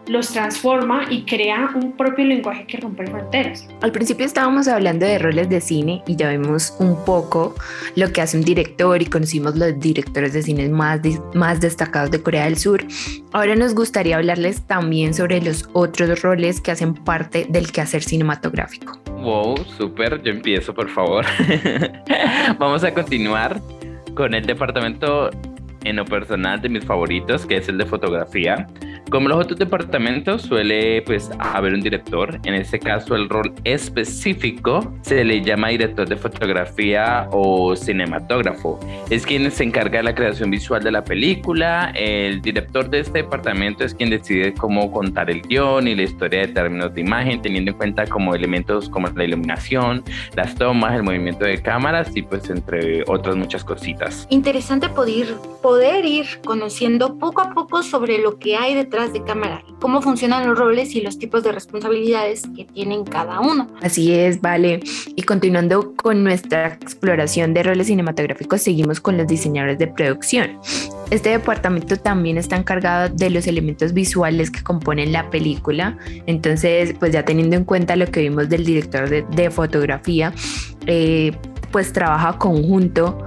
los transforma y crea un propio lenguaje que rompe fronteras. Al principio estábamos hablando de roles de cine y ya vimos un poco lo que hace un director y conocimos los directores de cine más, más destacados de Corea del Sur. Ahora nos gustaría hablarles también sobre los otros roles que hacen parte del quehacer cinematográfico. Wow, súper, yo empiezo por favor. (laughs) Vamos a continuar con el departamento en lo personal de mis favoritos, que es el de fotografía. Como los otros departamentos suele pues haber un director, en este caso el rol específico se le llama director de fotografía o cinematógrafo. Es quien se encarga de la creación visual de la película, el director de este departamento es quien decide cómo contar el guion y la historia de términos de imagen, teniendo en cuenta como elementos como la iluminación, las tomas, el movimiento de cámaras y pues entre otras muchas cositas. Interesante poder, poder ir conociendo poco a poco sobre lo que hay detrás de cámara, cómo funcionan los roles y los tipos de responsabilidades que tienen cada uno. Así es, vale. Y continuando con nuestra exploración de roles cinematográficos, seguimos con los diseñadores de producción. Este departamento también está encargado de los elementos visuales que componen la película. Entonces, pues ya teniendo en cuenta lo que vimos del director de, fotografía, eh, pues trabaja conjunto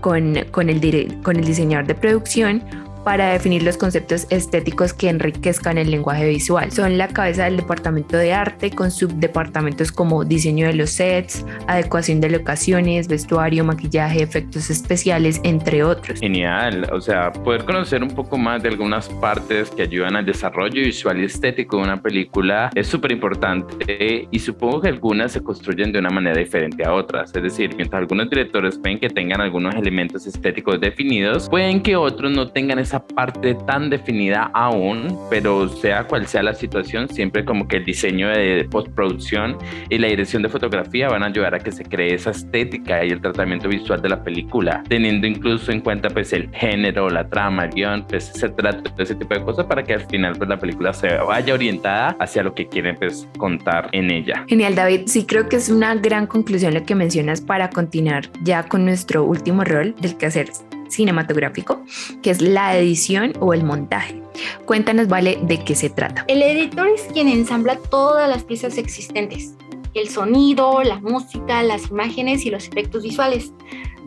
con, con, el, con el diseñador de producción para definir los conceptos estéticos que enriquezcan el lenguaje visual. Son la cabeza del departamento de arte con subdepartamentos como diseño de los sets, adecuación de locaciones, vestuario, maquillaje, efectos especiales, entre otros. Genial, o sea, poder conocer un poco más de algunas partes que ayudan al desarrollo visual y estético de una película es súper importante y supongo que algunas se construyen de una manera diferente a otras. Es decir, mientras algunos directores pueden que tengan algunos elementos estéticos definidos, pueden que otros no tengan esa parte tan definida aún, pero sea cual sea la situación, siempre como que el diseño de postproducción y la dirección de fotografía van a ayudar a que se cree esa estética y el tratamiento visual de la película, teniendo incluso en cuenta pues el género, la trama, el guion, pues se trata de ese tipo de cosas para que al final pues la película se vaya orientada hacia lo que quieren pues contar en ella. Genial David, sí creo que es una gran conclusión lo que mencionas para continuar ya con nuestro último rol del que hacer cinematográfico, que es la edición o el montaje. Cuéntanos, Vale, de qué se trata. El editor es quien ensambla todas las piezas existentes, el sonido, la música, las imágenes y los efectos visuales,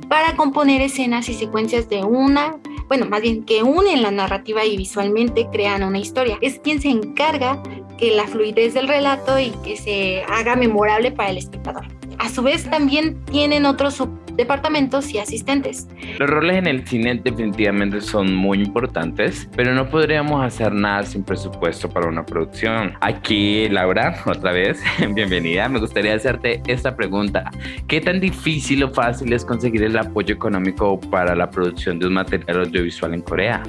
para componer escenas y secuencias de una, bueno, más bien que unen la narrativa y visualmente crean una historia. Es quien se encarga que la fluidez del relato y que se haga memorable para el espectador. A su vez también tienen otros departamentos y asistentes. Los roles en el cine definitivamente son muy importantes, pero no podríamos hacer nada sin presupuesto para una producción. Aquí, Laura, otra vez, (laughs) bienvenida. Me gustaría hacerte esta pregunta. ¿Qué tan difícil o fácil es conseguir el apoyo económico para la producción de un material audiovisual en Corea?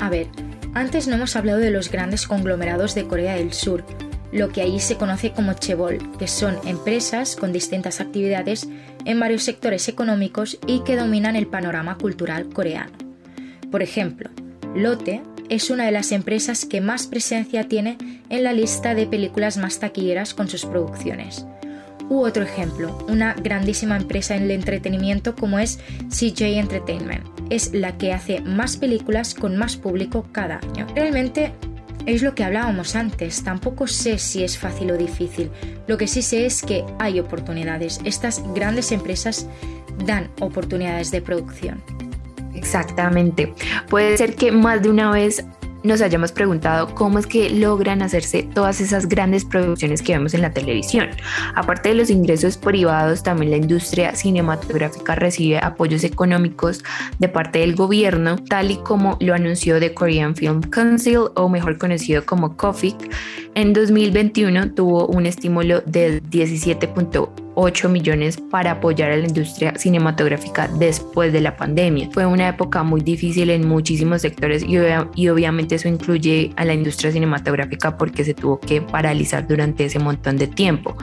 A ver, Antes no hemos hablado de los grandes conglomerados de Corea del Sur, lo que allí se conoce como Chebol, que son empresas con distintas actividades en varios sectores económicos y que dominan el panorama cultural coreano. Por ejemplo, Lotte es una de las empresas que más presencia tiene en la lista de películas más taquilleras con sus producciones. U otro ejemplo, una grandísima empresa en el entretenimiento como es CJ Entertainment. Es la que hace más películas con más público cada año. Realmente es lo que hablábamos antes, tampoco sé si es fácil o difícil. Lo que sí sé es que hay oportunidades. Estas grandes empresas dan oportunidades de producción. Exactamente. Puede ser que más de una vez nos hayamos preguntado cómo es que logran hacerse todas esas grandes producciones que vemos en la televisión. Aparte de los ingresos privados, también la industria cinematográfica recibe apoyos económicos de parte del gobierno, tal y como lo anunció The Korean Film Council, o mejor conocido como KOFIC. En 2021 tuvo un estímulo de 17.1 8 millones para apoyar a la industria cinematográfica después de la pandemia. Fue una época muy difícil en muchísimos sectores y, obviamente eso incluye a la industria cinematográfica porque se tuvo que paralizar durante ese montón de tiempo.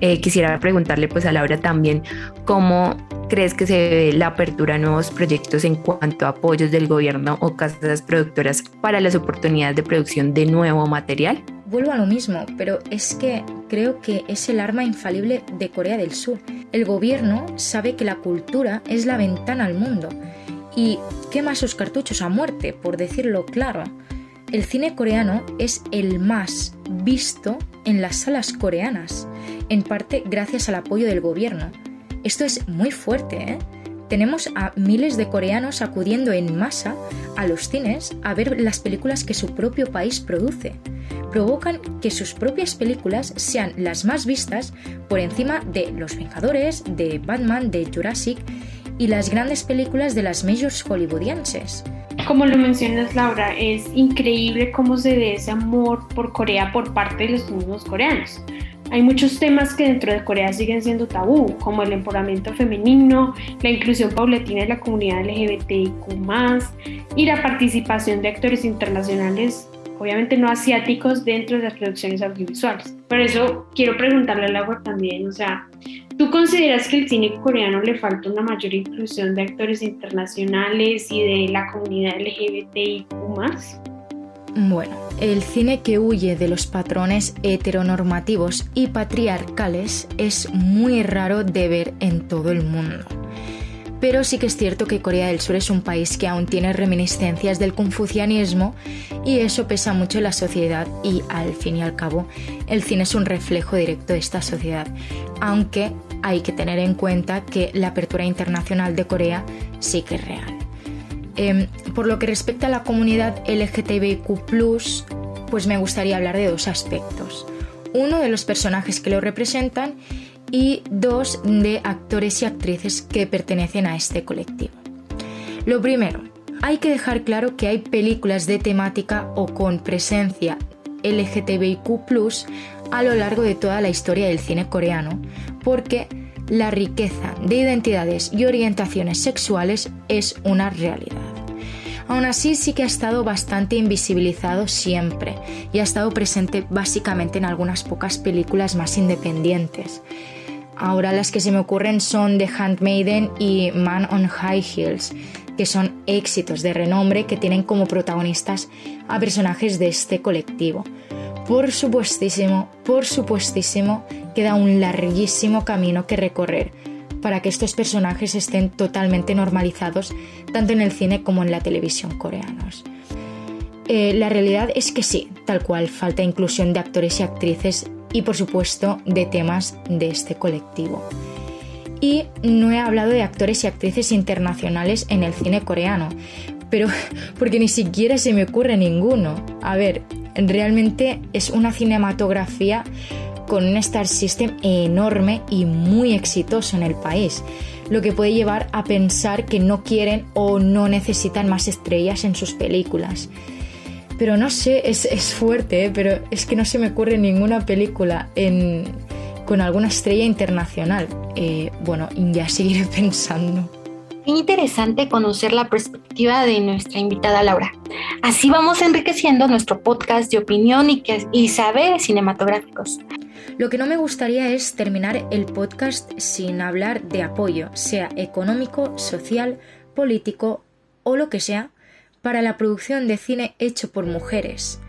Eh, quisiera preguntarle pues a Laura también cómo crees que se ve la apertura a nuevos proyectos en cuanto a apoyos del gobierno o casas productoras para las oportunidades de producción de nuevo material? Vuelvo a lo mismo, pero es que creo que es el arma infalible de Corea del Sur. El gobierno sabe que la cultura es la ventana al mundo y quema sus cartuchos a muerte, por decirlo claro. El cine coreano es el más visto en las salas coreanas, en parte gracias al apoyo del gobierno. Esto es muy fuerte, ¿eh? Tenemos a miles de coreanos acudiendo en masa a los cines a ver las películas que su propio país produce provocan que sus propias películas sean las más vistas por encima de Los Vengadores, de Batman, de Jurassic y las grandes películas de las majors hollywoodienses. Como lo mencionas Laura, es increíble cómo se ve ese amor por Corea por parte de los mismos coreanos. Hay muchos temas que dentro de Corea siguen siendo tabú, como el empoderamiento femenino, la inclusión paulatina de la comunidad LGBTIQ, y la participación de actores internacionales obviamente no asiáticos dentro de las producciones audiovisuales. Por eso quiero preguntarle a Laura también, o sea, ¿tú consideras que el cine coreano le falta una mayor inclusión de actores internacionales y de la comunidad LGBTIQ? Bueno, el cine que huye de los patrones heteronormativos y patriarcales es muy raro de ver en todo el mundo. Pero sí que es cierto que Corea del Sur es un país que aún tiene reminiscencias del confucianismo y eso pesa mucho en la sociedad y al fin y al cabo el cine es un reflejo directo de esta sociedad, aunque hay que tener en cuenta que la apertura internacional de Corea sí que es real. Em, por lo que respecta a la comunidad LGTBIQ, pues me gustaría hablar de dos aspectos. Uno de los personajes que lo representan y dos de actores y actrices que pertenecen a este colectivo. Lo primero, hay que dejar claro que hay películas de temática o con presencia LGTBIQ a lo largo de toda la historia del cine coreano, porque la riqueza de identidades y orientaciones sexuales es una realidad. Aún así sí que ha estado bastante invisibilizado siempre y ha estado presente básicamente en algunas pocas películas más independientes. Ahora las que se me ocurren son The Handmaiden y Man on High Heels, que son éxitos de renombre que tienen como protagonistas a personajes de este colectivo. Por supuestísimo, por supuestísimo, queda un larguísimo camino que recorrer para que estos personajes estén totalmente normalizados tanto en el cine como en la televisión coreanos. Eh, la realidad es que sí, tal cual, falta inclusión de actores y actrices y por supuesto de temas de este colectivo. Y no he hablado de actores y actrices internacionales en el cine coreano, pero (laughs) porque ni siquiera se me ocurre ninguno. A ver, realmente es una cinematografía con un Star System enorme y muy exitoso en el país, lo que puede llevar a pensar que no quieren o no necesitan más estrellas en sus películas. Pero no sé, es, fuerte, ¿eh? pero es que no se me ocurre ninguna película con alguna estrella internacional. Eh, bueno, ya seguiré (laughs) pensando. Interesante conocer la perspectiva de nuestra invitada Laura. Así vamos enriqueciendo nuestro podcast de opinión y, que, y saberes cinematográficos. Lo que no me gustaría es terminar el podcast sin hablar de apoyo, sea económico, social, político o lo que sea, para la producción de cine hecho por mujeres.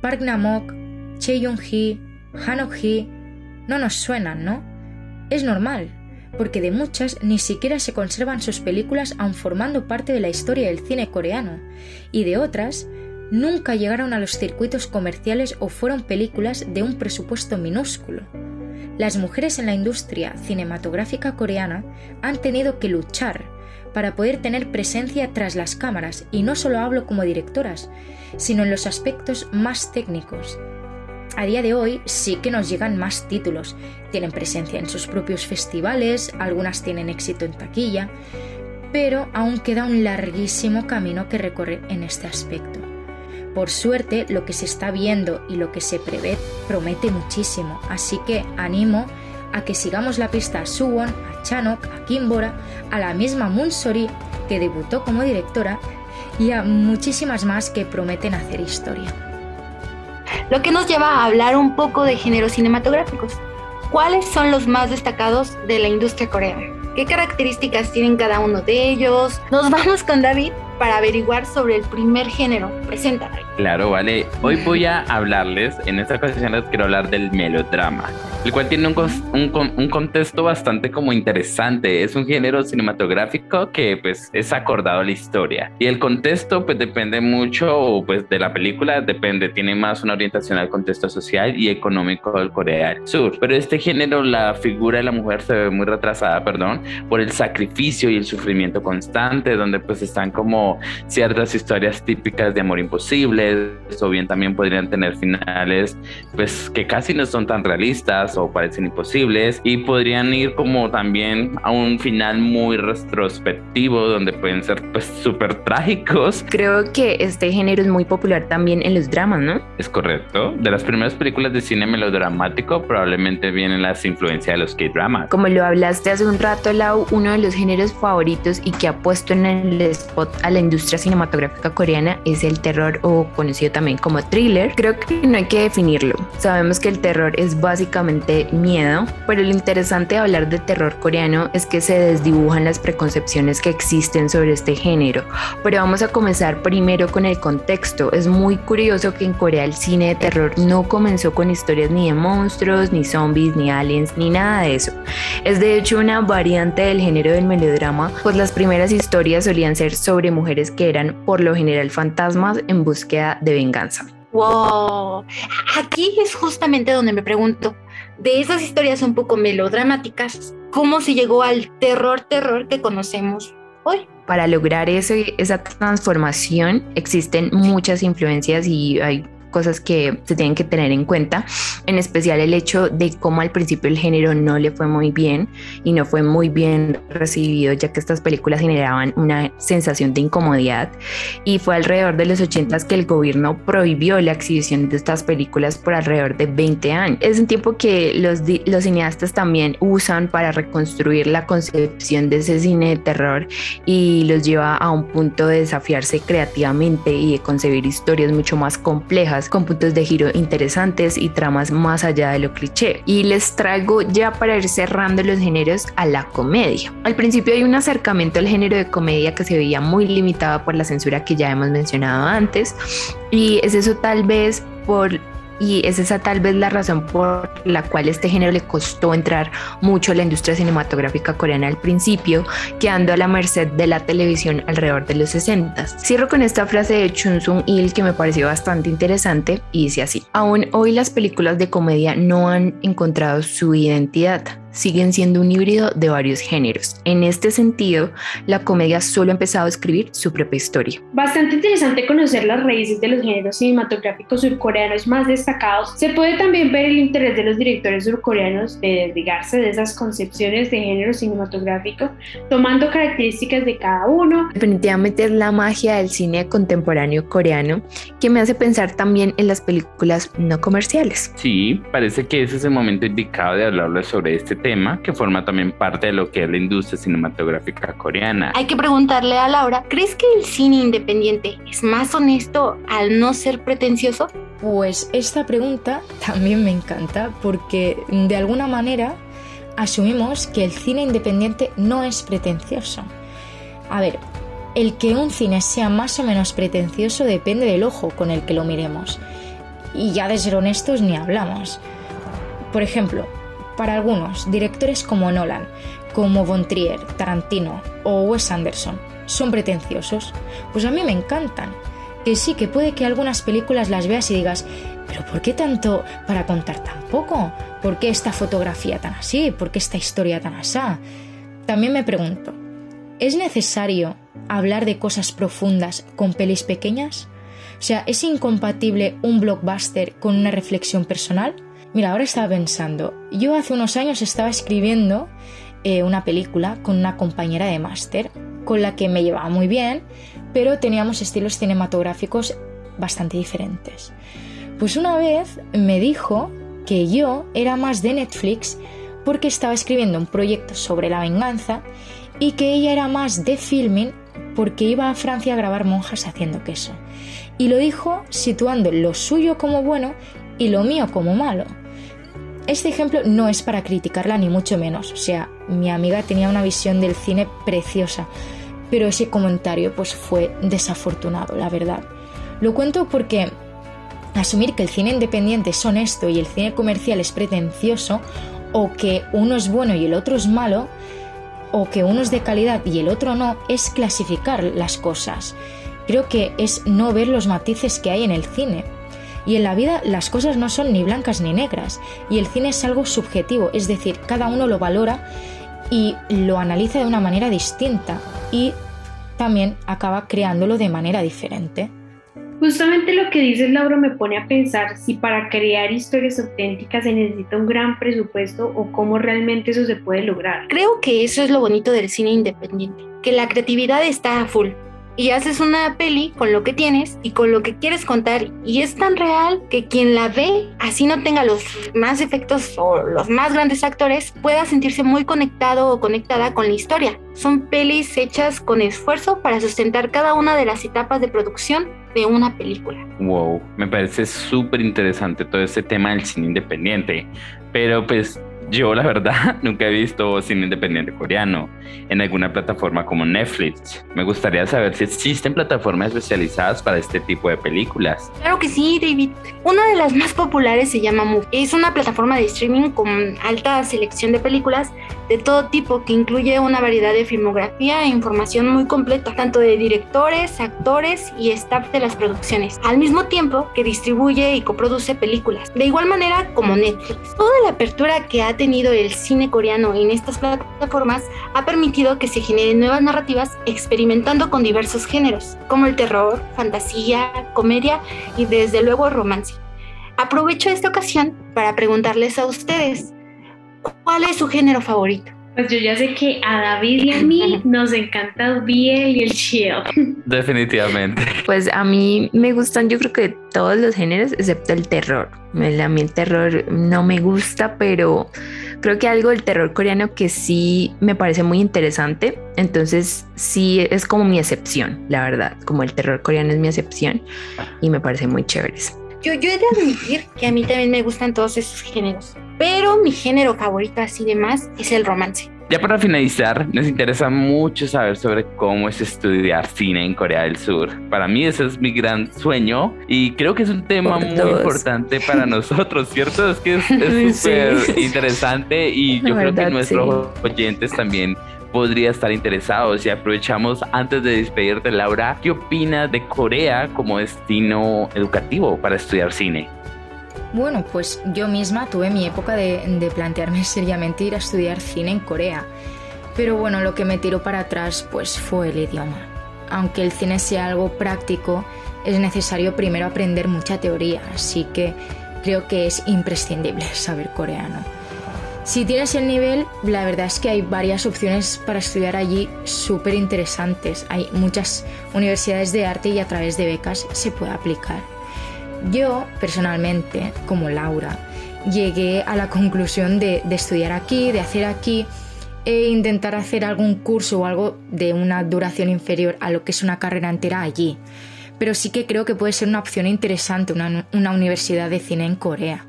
Park Namok, Che Young-hee, Hanok-hee no nos suenan, ¿no? Es normal, porque de muchas ni siquiera se conservan sus películas aun formando parte de la historia del cine coreano, y de otras nunca llegaron a los circuitos comerciales o fueron películas de un presupuesto minúsculo. Las mujeres en la industria cinematográfica coreana han tenido que luchar para poder tener presencia tras las cámaras, y no solo hablo como directoras, sino en los aspectos más técnicos, a día de hoy sí que nos llegan más títulos, tienen presencia en sus propios festivales, algunas tienen éxito en taquilla, pero aún queda un larguísimo camino que recorrer en este aspecto. Por suerte, lo que se está viendo y lo que se prevé promete muchísimo, así que animo a que sigamos la pista a Suwon, a Chanok, a Kimbora, a la misma Munsori, que debutó como directora, y a muchísimas más que prometen hacer historia lo que nos lleva a hablar un poco de géneros cinematográficos. ¿Cuáles son los más destacados de la industria coreana? ¿Qué características tienen cada uno de ellos? Nos (laughs) vamos con David para averiguar sobre el primer género. Presenta, Claro, vale. Hoy voy a hablarles, en esta ocasión les quiero hablar del melodrama, el cual tiene un, un, un, contexto bastante como interesante. Es un género cinematográfico que pues es acordado a la historia. Y el contexto pues depende mucho pues de la película, depende, tiene más una orientación al contexto social y económico del Corea del Sur. Pero este género, la figura de la mujer se ve muy retrasada, perdón, por el sacrificio y el sufrimiento constante, donde pues están como ciertas historias típicas de amor imposible o bien también podrían tener finales pues que casi no son tan realistas o parecen imposibles y podrían ir como también a un final muy retrospectivo donde pueden ser pues súper trágicos. Creo que este género es muy popular también en los dramas, ¿no? Es correcto. De las primeras películas de cine melodramático probablemente vienen las influencias de los K-dramas. Como lo hablaste hace un rato, Lau, uno de los géneros favoritos y que ha puesto en el spot a la industria cinematográfica coreana es el terror o conocido también como thriller, creo que no hay que definirlo. Sabemos que el terror es básicamente miedo, pero lo interesante de hablar de terror coreano es que se desdibujan las preconcepciones que existen sobre este género. Pero vamos a comenzar primero con el contexto. Es muy curioso que en Corea el cine de terror no comenzó con historias ni de monstruos, ni zombies, ni aliens, ni nada de eso. Es de hecho una variante del género del melodrama, pues las primeras historias solían ser sobre mujeres que eran por lo general fantasmas en búsqueda de venganza. Wow, aquí es justamente donde me pregunto, de esas historias un poco melodramáticas, ¿cómo se llegó al terror, terror que conocemos hoy? Para lograr ese, esa transformación existen muchas influencias y hay cosas que se tienen que tener en cuenta, en especial el hecho de cómo al principio el género no le fue muy bien y no fue muy bien recibido, ya que estas películas generaban una sensación de incomodidad y fue alrededor de los 80 que el gobierno prohibió la exhibición de estas películas por alrededor de 20 años. Es un tiempo que los, los cineastas también usan para reconstruir la concepción de ese cine de terror y los lleva a un punto de desafiarse creativamente y de concebir historias mucho más complejas con puntos de giro interesantes y tramas más allá de lo cliché. Y les traigo ya para ir cerrando los géneros a la comedia. Al principio hay un acercamiento al género de comedia que se veía muy limitado por la censura que ya hemos mencionado antes y es eso tal vez por y es esa tal vez la razón por la cual este género le costó entrar mucho a la industria cinematográfica coreana al principio, quedando a la merced de la televisión alrededor de los 60. Cierro con esta frase de Chun Sung Il que me pareció bastante interesante y dice así: Aún hoy las películas de comedia no han encontrado su identidad siguen siendo un híbrido de varios géneros. En este sentido, la comedia solo ha empezado a escribir su propia historia. Bastante interesante conocer las raíces de los géneros cinematográficos surcoreanos más destacados. Se puede también ver el interés de los directores surcoreanos de desligarse de esas concepciones de género cinematográfico, tomando características de cada uno. Definitivamente es la magia del cine contemporáneo coreano que me hace pensar también en las películas no comerciales. Sí, parece que ese es el momento indicado de hablarles sobre este tema que forma también parte de lo que es la industria cinematográfica coreana. Hay que preguntarle a Laura, ¿crees que el cine independiente es más honesto al no ser pretencioso? Pues esta pregunta también me encanta porque de alguna manera asumimos que el cine independiente no es pretencioso. A ver, el que un cine sea más o menos pretencioso depende del ojo con el que lo miremos. Y ya de ser honestos ni hablamos. Por ejemplo, para algunos, directores como Nolan, como Von Trier, Tarantino o Wes Anderson son pretenciosos. Pues a mí me encantan. Que sí, que puede que algunas películas las veas y digas, pero ¿por qué tanto para contar tan poco? ¿Por qué esta fotografía tan así? ¿Por qué esta historia tan asá? También me pregunto, ¿es necesario hablar de cosas profundas con pelis pequeñas? O sea, ¿es incompatible un blockbuster con una reflexión personal? Mira, ahora estaba pensando, yo hace unos años estaba escribiendo eh, una película con una compañera de máster, con la que me llevaba muy bien, pero teníamos estilos cinematográficos bastante diferentes. Pues una vez me dijo que yo era más de Netflix porque estaba escribiendo un proyecto sobre la venganza y que ella era más de filming porque iba a Francia a grabar monjas haciendo queso. Y lo dijo situando lo suyo como bueno y lo mío como malo. Este ejemplo no es para criticarla ni mucho menos, o sea, mi amiga tenía una visión del cine preciosa, pero ese comentario pues fue desafortunado, la verdad. Lo cuento porque asumir que el cine independiente es honesto y el cine comercial es pretencioso, o que uno es bueno y el otro es malo, o que uno es de calidad y el otro no, es clasificar las cosas. Creo que es no ver los matices que hay en el cine. Y en la vida las cosas no son ni blancas ni negras, y el cine es algo subjetivo, es decir, cada uno lo valora y lo analiza de una manera distinta y también acaba creándolo de manera diferente. Justamente lo que dices, Laura, me pone a pensar si para crear historias auténticas se necesita un gran presupuesto o cómo realmente eso se puede lograr. Creo que eso es lo bonito del cine independiente, que la creatividad está a full y haces una peli con lo que tienes y con lo que quieres contar y es tan real que quien la ve, así no tenga los más efectos o los más grandes actores, pueda sentirse muy conectado o conectada con la historia. Son pelis hechas con esfuerzo para sustentar cada una de las etapas de producción de una película. Wow, me parece súper interesante todo este tema del cine independiente, pero pues yo, la verdad, (laughs) nunca he visto cine independiente coreano en alguna plataforma como Netflix. Me gustaría saber si existen plataformas especializadas para este tipo de películas. Claro que sí, David. Una de las más populares se llama Move. Es una plataforma de streaming con alta selección de películas de todo tipo que incluye una variedad de filmografía e información muy completa, tanto de directores, actores y staff de las producciones, al mismo tiempo que distribuye y coproduce películas. De igual manera como Netflix. Toda la apertura que ha tenido el cine coreano en estas plataformas ha permitido que se generen nuevas narrativas experimentando con diversos géneros, como el terror, fantasía, comedia y desde luego romance. Aprovecho esta ocasión para preguntarles a ustedes, ¿cuál es su género favorito? Pues yo ya sé que a David y a mí (laughs) nos encanta el BL y el chill. (laughs) Definitivamente. Pues a mí me gustan yo creo que todos los géneros excepto el terror. A mí el terror no me gusta, pero creo que algo del terror coreano que sí me parece muy interesante. Entonces sí es como mi excepción, la verdad. Como el terror coreano es mi excepción y me parece muy chévere. Yo, yo he de admitir que a mí también me gustan todos esos géneros, pero mi género favorito así de más es el romance. Ya para finalizar, nos interesa mucho saber sobre cómo es estudiar cine en Corea del Sur. Para mí ese es mi gran sueño y creo que es un tema muy importante para (laughs) nosotros, ¿cierto? Es que es súper interesante y yo creo que nuestros oyentes también podría estar interesados y aprovechamos antes de despedirte Laura, ¿qué opinas de Corea como destino educativo para estudiar cine? Bueno, pues yo misma tuve mi época de, plantearme (laughs) seriamente ir a estudiar cine en Corea. Pero bueno, lo que me tiró para atrás pues fue el idioma. Aunque el cine sea algo práctico, es necesario primero aprender mucha teoría, así que creo que es imprescindible (laughs) saber coreano. Si tienes el nivel, la verdad es que hay varias opciones para estudiar allí súper interesantes. Hay muchas universidades de arte y a través de becas se puede aplicar. Yo, personalmente, como Laura, llegué a la conclusión de, estudiar aquí, de hacer aquí e intentar hacer algún curso o algo de una duración inferior a lo que es una carrera entera allí. Pero sí que creo que puede ser una opción interesante una universidad de cine en Corea.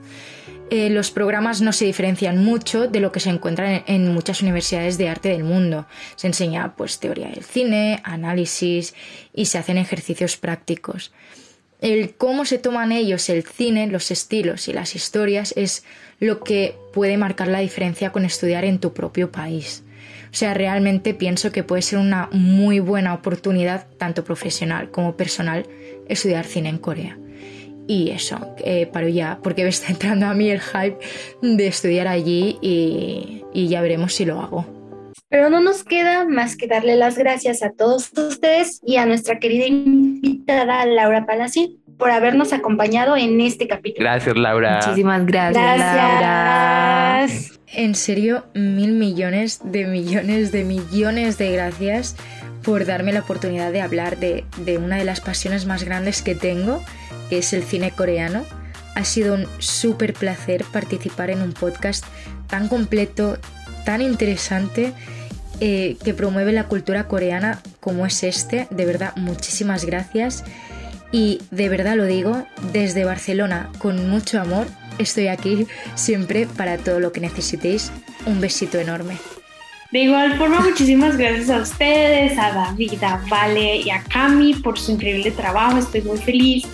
Eh, los programas no se diferencian mucho de lo que se encuentra en, en, muchas universidades de arte del mundo. Se enseña pues teoría del cine, análisis y se hacen ejercicios prácticos. El cómo se toman ellos el cine, los estilos y las historias es lo que puede marcar la diferencia con estudiar en tu propio país. O sea, realmente pienso que puede ser una muy buena oportunidad, tanto profesional como personal, estudiar cine en Corea. Y eso, eh, paro ya, porque me está entrando a mí el hype de estudiar allí y, y ya veremos si lo hago. Pero no nos queda más que darle las gracias a todos ustedes y a nuestra querida invitada Laura Palacín por habernos acompañado en este capítulo. Gracias, Laura. Muchísimas gracias, gracias. Laura. En serio, mil millones de millones de millones de gracias por darme la oportunidad de hablar de, una de las pasiones más grandes que tengo, que es el cine coreano. Ha sido un súper placer participar en un podcast tan completo, tan interesante, eh, que promueve la cultura coreana como es este. De verdad, muchísimas gracias. Y de verdad lo digo, desde Barcelona, con mucho amor, estoy aquí siempre para todo lo que necesitéis. Un besito enorme. De igual forma, muchísimas gracias a ustedes, a David, a Vale y a Cami por su increíble trabajo. Estoy muy feliz.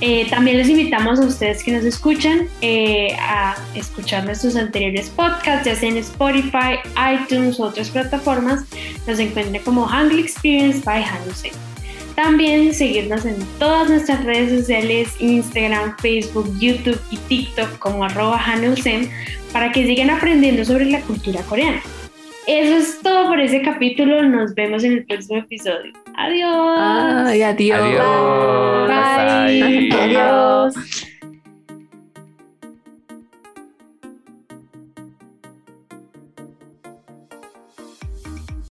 Eh, también les invitamos a ustedes que nos escuchan eh, a escuchar nuestros anteriores podcasts, ya sea en Spotify, iTunes u otras plataformas. Nos encuentren como Hangul Experience by Hanuse. También seguirnos en todas nuestras redes sociales, Instagram, Facebook, YouTube y TikTok como arroba para que sigan aprendiendo sobre la cultura coreana. Eso es todo por ese capítulo. Nos vemos en el próximo episodio. Adiós. Ay, adiós. Adiós. Bye. Adiós.